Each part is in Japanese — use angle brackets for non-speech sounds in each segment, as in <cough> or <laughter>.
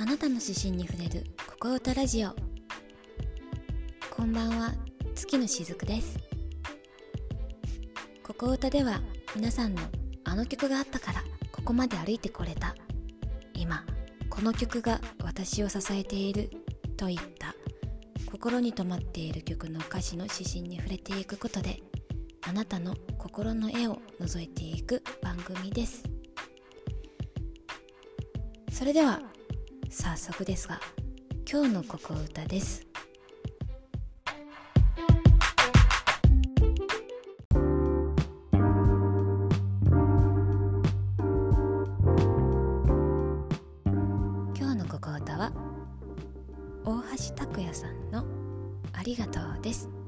あなたの指針に触れるここ歌ラジオ。こんばんは。月のしずくです。ここ歌では皆さんのあの曲があったからここまで歩いてこれた。今この曲が私を支えているといった。心に留まっている曲の歌詞の指針に触れていくことであなたの心の絵を覗いていく番組です。それでは早速ですが今日のここ歌です。今日のここ歌は大橋拓也さんの「ありがとう」です。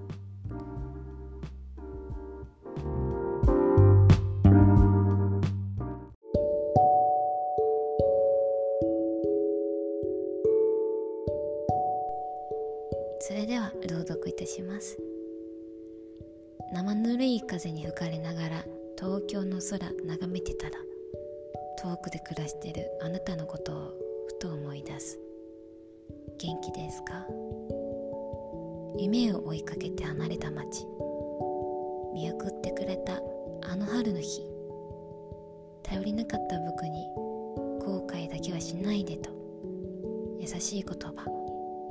れながら東京の空眺めてたら遠くで暮らしてるあなたのことをふと思い出す。元気ですか？夢を追いかけて離れた街。見送ってくれたあの春の日。頼りなかった僕に後悔だけはしないでと。優しい言葉。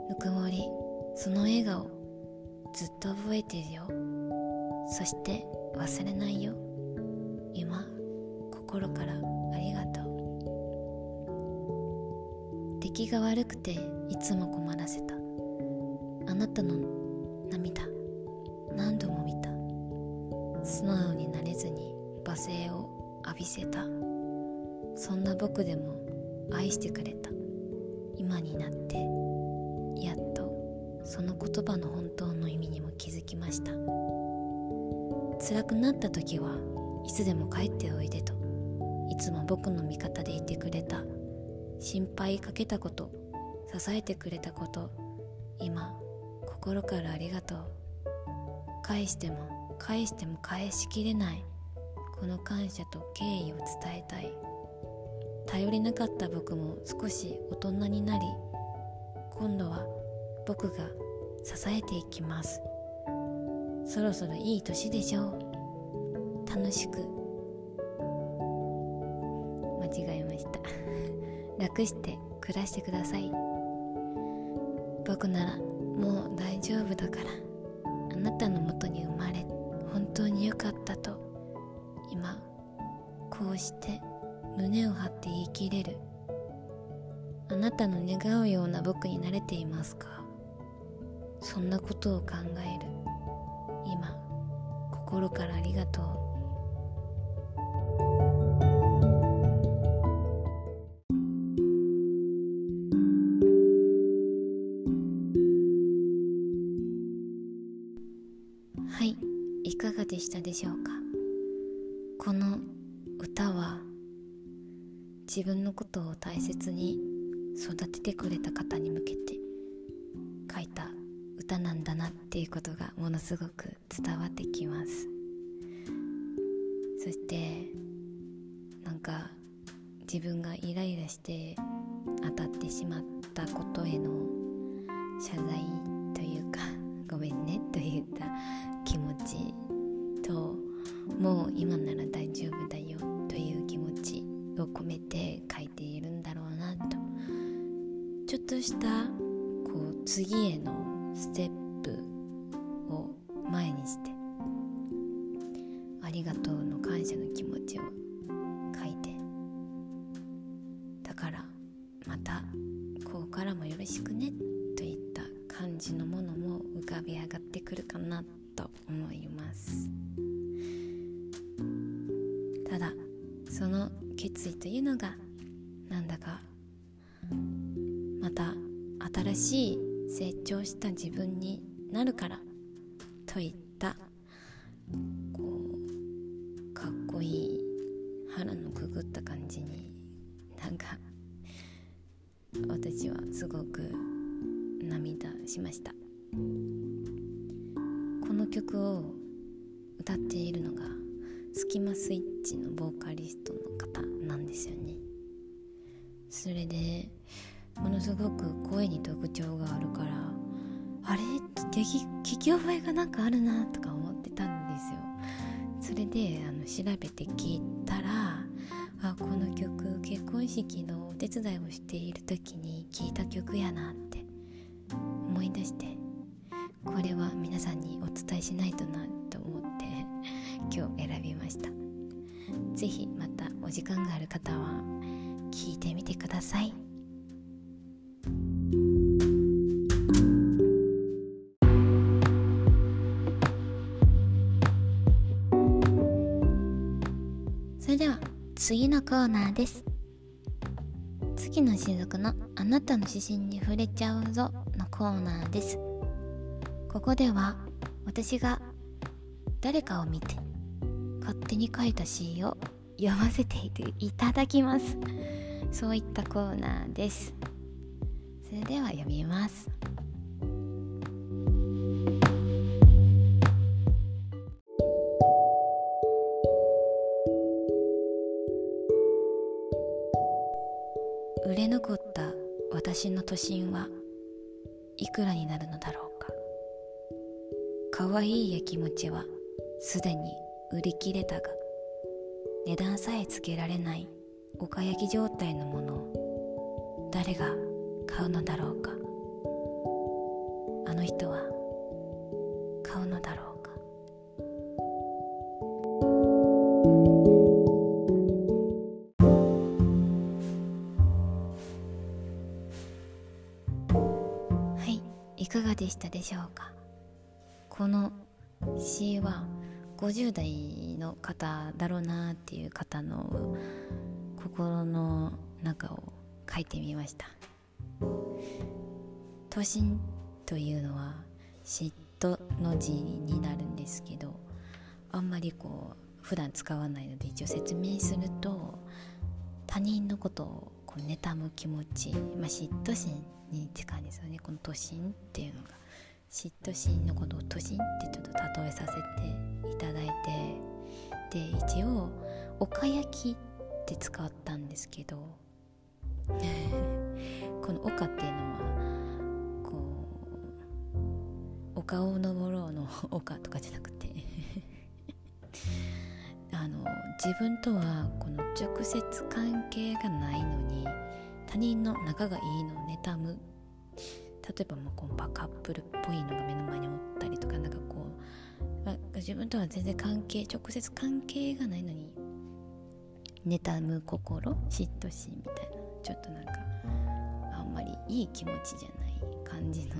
ぬくもり。その笑顔。ずっと覚えてるよ。そして忘れないよ。今心からありがとう。出来が悪くていつも困らせた。あなたの涙何度も見た。素直になれずに罵声を浴びせた。そんな僕でも愛してくれた。今になってやっとその言葉の本当の意味にも気づきました。辛くなった時はいつでも帰っておいでといつも僕の味方でいてくれた心配かけたこと支えてくれたこと今心からありがとう。返しても返しても返しきれないこの感謝と敬意を伝えたい。頼りなかった僕も少し大人になり今度は僕が支えていきます。そろそろいい年でしょう。楽しく。間違えました。<laughs> 楽して暮らしてください。僕ならもう大丈夫だから。あなたのもとに生まれ本当に良かったと。今こうして胸を張って言い切れる。あなたの願うような僕になれていますか？そんなことを考える。今心からありがとう。はいいかがでしたでしょうか？この歌は自分のことを大切に育ててくれた方に向けて書いた歌なんだなっていうことがものすごく伝わってきます。そしてなんか自分がイライラして当たってしまったことへの謝罪というか <laughs> ごめんねといった気持ちともう今なら大丈夫だよという気持ちを込めて書いているんだろうなと。ちょっとしたこう次へのステップを前にしてありがとうの感謝の気持ちを書いてだからまたこうからもよろしくねといった感じのものも浮かび上がってくるかなと思います。ただその決意というのがなんだかまた新しい成長した自分になるからといったこうかっこいい腹のくぐった感じになんか私はすごく涙しました。この曲を歌っているのがスキマスイッチのボーカリストの方なんですよね。それでものすごく声に特徴があるからあれ？って聞き覚えがなんかあるなとか思ってたんですよ。それであの調べて聞いたらあこの曲結婚式のお手伝いをしている時に聴いた曲やなって思い出してこれは皆さんにお伝えしないとなと思って今日選びました。是非またお時間がある方は聞いてみてください。次のコーナーです。月の雫のあなたの指針に触れちゃうぞのコーナーです。ここでは私が誰かを見て勝手に書いた詩を読ませていただきます。そういったコーナーです。それでは読みます。れ残った私の都心はいくらになるのだろうか。可愛いや気持ちはすでに売り切れたが値段さえつけられない岡焼き状態のものを誰が買うのだろうか。あの人はかがでしたでしょうか？この詩は50代の方だろうなっていう方の心の中を書いてみました。都心というのは嫉妬の字になるんですけどあんまりこう普段使わないので一応説明すると他人のことをこう妬む気持ち、まあ、嫉妬心に近いんですよね。この都心っていうのが嫉妬心のことを都心ってちょっと例えさせていただいてで一応岡焼きって使ったんですけど <laughs> この岡っていうのはこう丘を登ろうの丘とかじゃなくて <laughs> あの自分とはこの直接関係がないのに他人の仲がいいのを妬む。例えばもうこうバカップルっぽいのが目の前におったりとかなんかこう、まあ、自分とは全然関係直接関係がないのに妬む心嫉妬心みたいなちょっとなんかあんまりいい気持ちじゃない感じの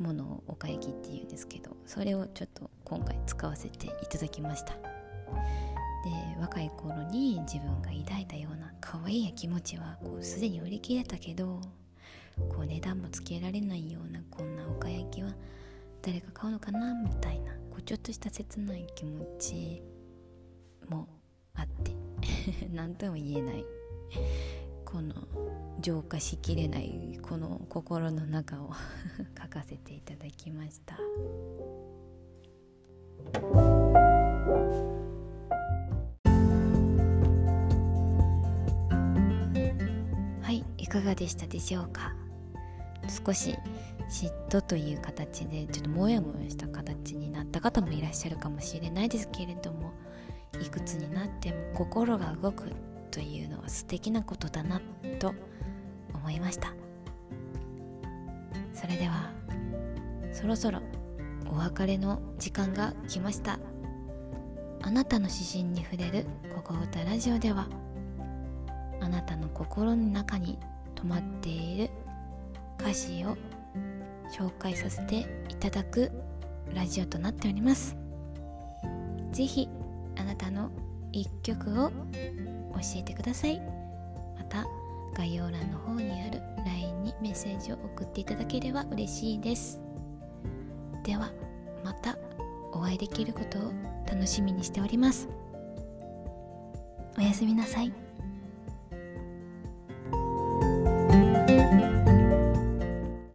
ものをおかゆきっていうんですけどそれをちょっと今回使わせていただきました。で若い頃に自分が抱いたような可愛いや気持ちはこうすでに売り切れたけどこう値段もつけられないようなこんなおかやきは誰が買うのかなみたいなこうちょっとした切ない気持ちもあって <laughs> 何とも言えない。この浄化しきれないこの心の中を <laughs> 書かせていただきました。かがでしたでしょうか？少し嫉妬という形でちょっとモヤモヤした形になった方もいらっしゃるかもしれないですけれどもいくつになっても心が動くというのは素敵なことだなと思いました。それではそろそろお別れの時間が来ました。あなたの指針に触れる「ここ歌ラジオ」ではあなたの心の中に止まっている歌詞を紹介させていただくラジオとなっております。是非あなたの一曲を教えてください。また概要欄の方にある LINE にメッセージを送っていただければ嬉しいです。ではまたお会いできることを楽しみにしております。おやすみなさい。